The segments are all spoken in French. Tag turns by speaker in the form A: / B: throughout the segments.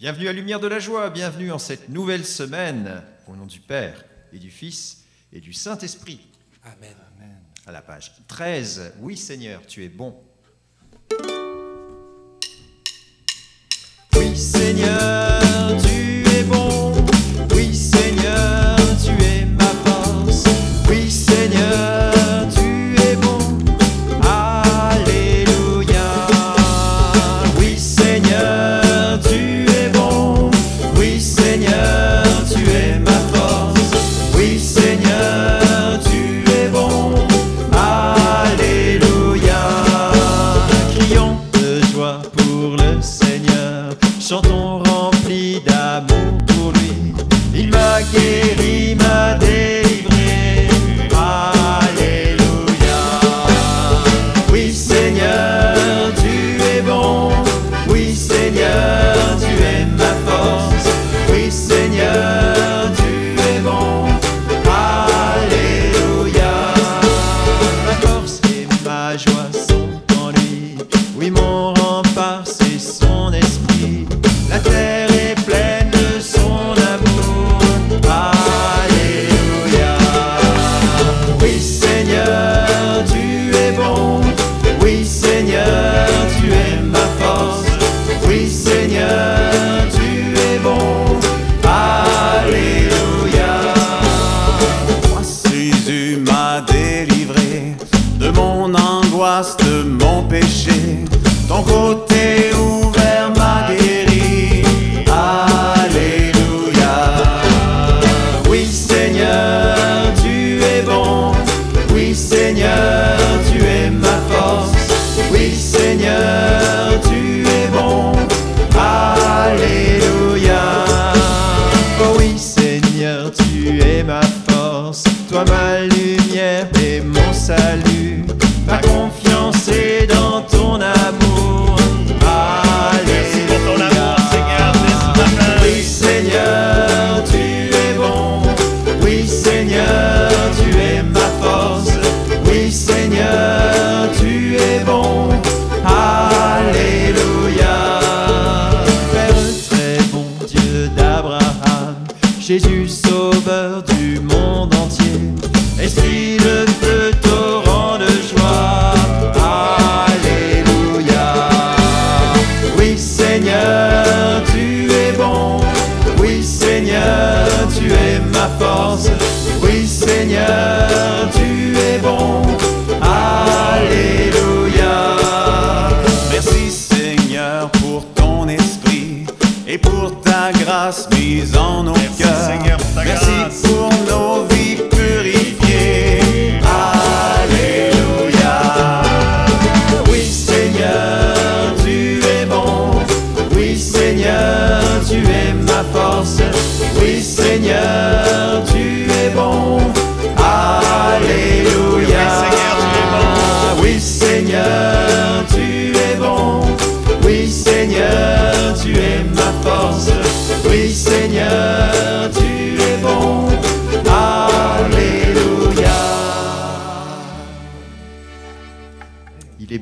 A: Bienvenue à Lumière de la Joie, bienvenue en cette nouvelle semaine, au nom du Père et du Fils et du Saint-Esprit.
B: Amen.
A: À la page 13, oui Seigneur, tu es bon. Oui Seigneur, Seigneur, mon
C: angoisse, de mon péché. Ton côté ouvert
A: Oui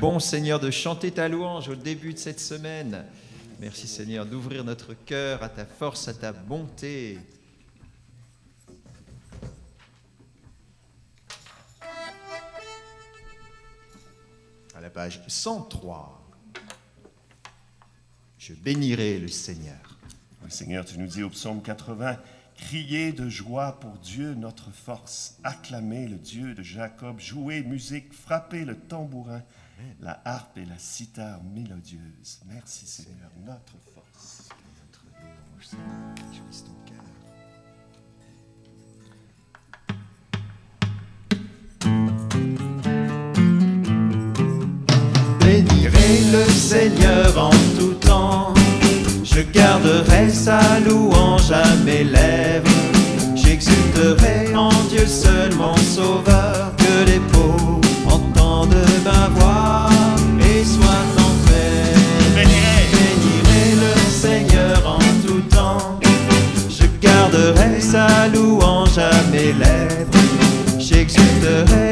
A: bon, Seigneur, de chanter ta louange au début de cette semaine. Merci, Seigneur, d'ouvrir notre cœur à ta force, à ta bonté. À la page 103, je bénirai le Seigneur.
D: Seigneur, tu nous dis au psaume 80, Criez de joie pour Dieu notre force, acclamez le Dieu de Jacob, jouez musique, frappez le tambourin, la harpe et la cithare mélodieuse. Merci Seigneur, notre force.
A: Notre louange, Seigneur, réjouisse ton cœur. Bénirai le Seigneur en tout temps. Je garderai sa louange à mes lèvres. J'exulterai en Dieu seul mon sauveur. Que les pauvres entendent ma voix et soient en paix.
D: Bénirai.
A: Bénirai le Seigneur en tout temps. Je garderai sa louange à mes lèvres. J'exulterai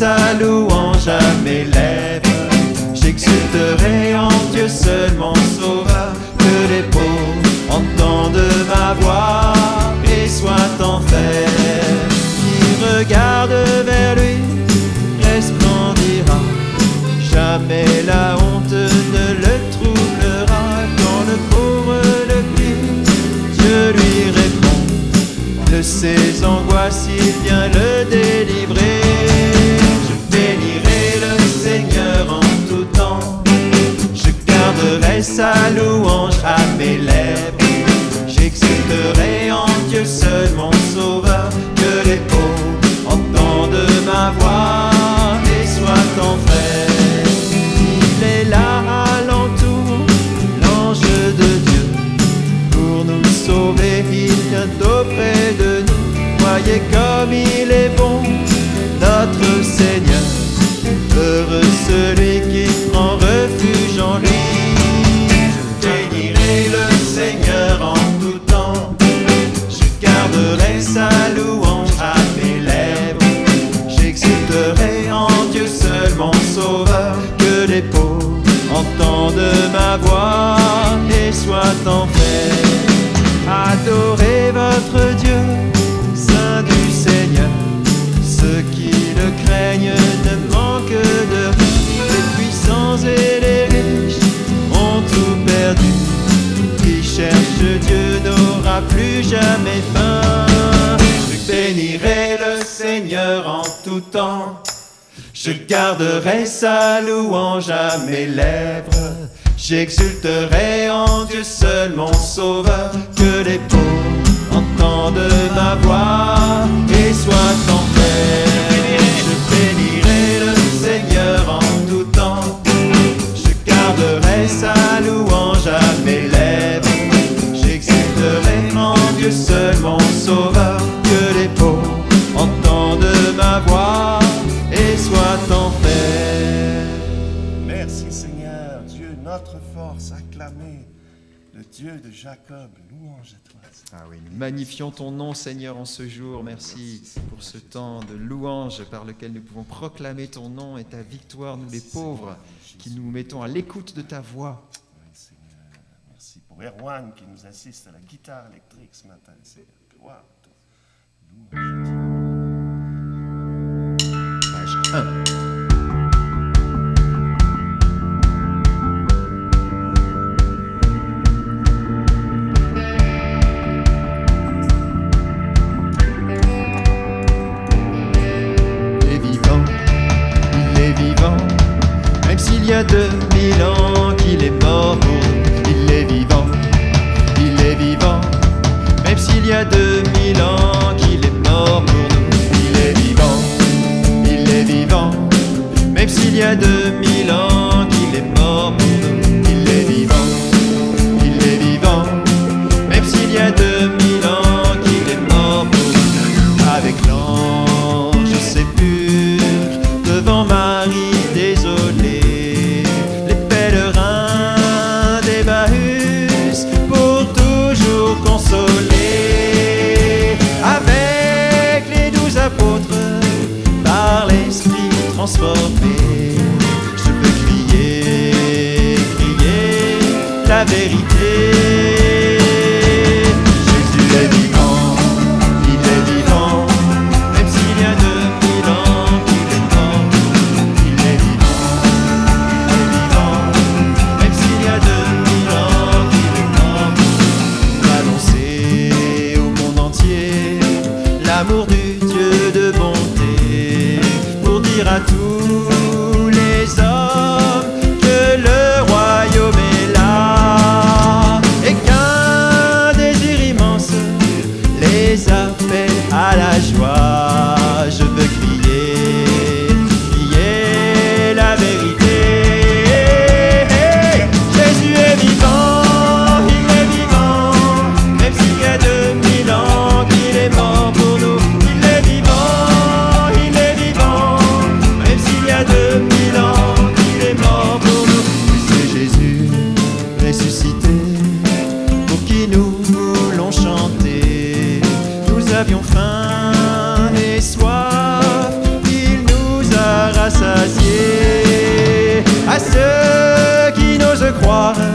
A: sa louange à mes lèvres. J'exulterai en Dieu seul mon sauveur. Que les pauvres entendent ma voix et soient en fête. Qui regarde vers lui resplendira. Jamais la honte ne le troublera. Quand le pauvre le prie, Dieu lui répond. De ses angoisses, il vient le Je garderai sa louange à mes lèvres. J'exulterai en Dieu seul mon sauveur. Que les pauvres entendent ma voix et soient en paix. Adorez votre Dieu, Saint du Seigneur. Ceux qui le craignent ne manquent de rien. Les puissants et les riches ont tout perdu. Qui cherche Dieu n'aura plus jamais faim. Seigneur en tout temps. Je garderai sa louange à mes lèvres. J'exulterai en Dieu seul mon sauveur. Que les pauvres entendent ma voix et soient en paix. Je bénirai le Seigneur en tout temps. Je garderai sa louange
D: notre force, acclamez le Dieu de Jacob. Louange à toi. Seigneur.
A: Ah oui, magnifions ton nom, Seigneur, en ce jour. Merci pour ce temps de louange par lequel nous pouvons proclamer ton nom et ta victoire, nous les pauvres, qui nous mettons à l'écoute de ta voix.
D: Oui, Seigneur, merci pour Erwan qui nous assiste à la guitare électrique ce matin. Seigneur, gloire à toi. Louange à toi.
A: Page 1. heart.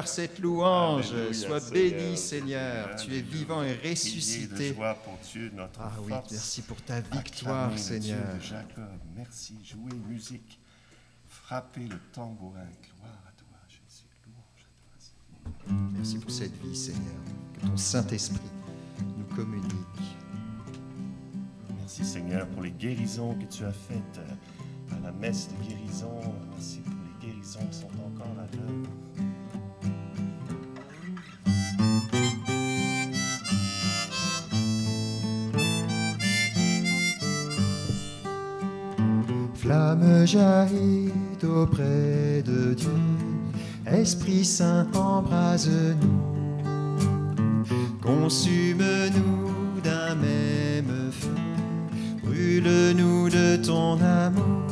A: Par
D: cette louange. Alléluia,
A: Sois béni, Seigneur. Tu es vivant et ressuscité.
D: de joie pour Dieu, notre
A: Ah oui, merci pour ta victoire,
D: Dieu
A: Seigneur.
D: de Jacob. Merci. Jouer musique. Frapper le tambourin. Gloire à toi, Jésus. Louange à toi, Seigneur.
A: Merci pour cette vie, Seigneur. Que ton Saint-Esprit nous communique.
D: Merci Seigneur pour les guérisons que tu as faites euh, à la messe de guérison. Merci pour les guérisons qui sont encore à l'œuvre.
A: Flamme jaillit auprès de Dieu. Esprit Saint, embrase-nous. Consume-nous d'un même feu. Brûle-nous de ton amour.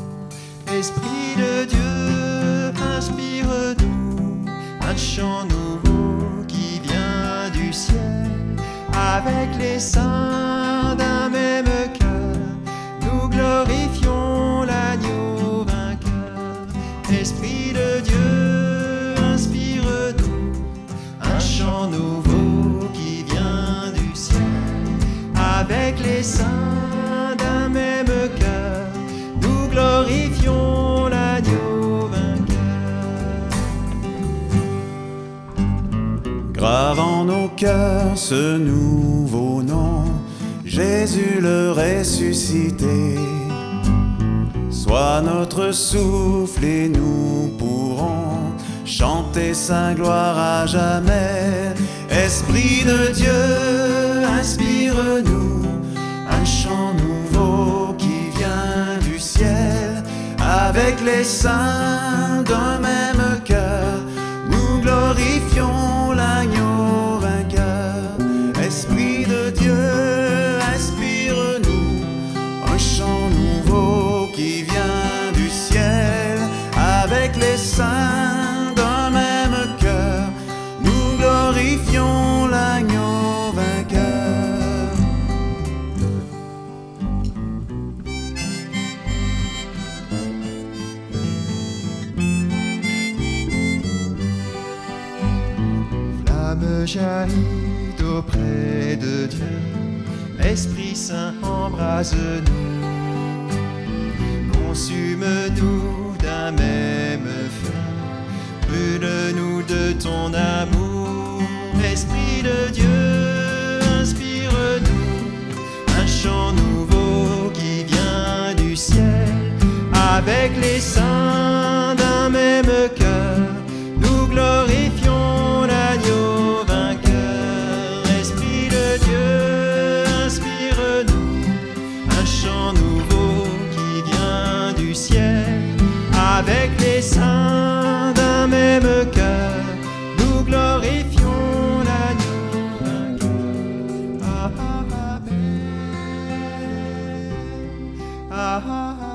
A: Esprit de Dieu, inspire-nous un chant nouveau qui vient du ciel. Avec les saints d'un même cœur, nous glorifions
C: ce nouveau nom, Jésus le ressuscité. Sois notre souffle et nous pourrons chanter sa gloire à jamais. Esprit de Dieu, inspire-nous un chant nouveau qui vient du ciel. Avec les saints d'un même
A: embrase-nous. Consume-nous d'un même feu. Brûle-nous de ton amour. Esprit de Dieu, inspire-nous un chant nouveau qui vient du ciel. Avec les saints amen.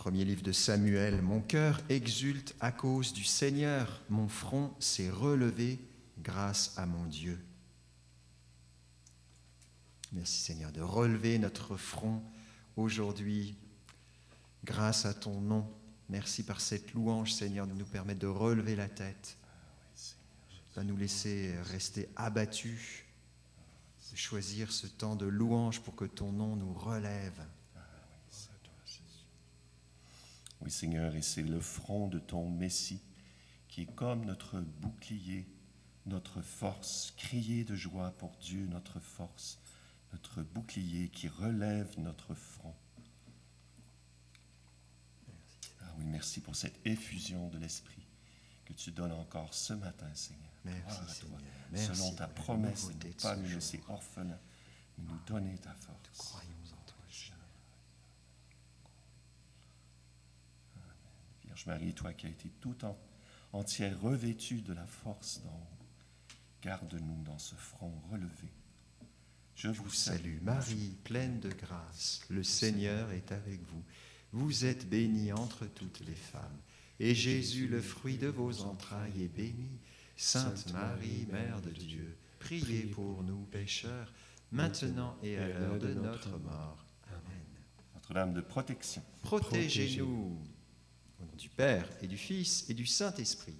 A: Premier livre de Samuel, mon cœur exulte à cause du Seigneur, mon front s'est relevé grâce à mon Dieu. Merci Seigneur de relever notre front aujourd'hui grâce à ton nom. Merci par cette louange Seigneur de nous permettre de relever la tête, de nous laisser rester abattus, de choisir ce temps de louange pour que ton nom nous relève.
D: Oui, Seigneur, et c'est le front de ton Messie qui est comme notre bouclier, notre force. Crier de joie pour Dieu, notre force, notre bouclier qui relève notre front. Ah oui, merci pour cette effusion de l'Esprit que tu donnes encore ce matin, Seigneur.
A: Merci,
D: toi.
A: Seigneur. Merci
D: Selon ta promesse, ne pas nous laisser orphelins, mais nous donner ta force.
A: Croyons en toi, Seigneur.
D: Vierge Marie, toi qui as été tout en, entière revêtue de la force d'en haut, garde-nous dans ce front relevé. Je vous salue,
A: Marie, pleine de grâce, le Seigneur est avec vous. Vous êtes bénie entre toutes les femmes, et Jésus, le fruit de vos entrailles, est béni. Sainte Marie, Mère de Dieu, priez pour nous pécheurs, maintenant et à l'heure de notre mort. Amen.
D: Notre-Dame de protection.
A: Protégez-nous au nom du Père et du Fils et du Saint-Esprit.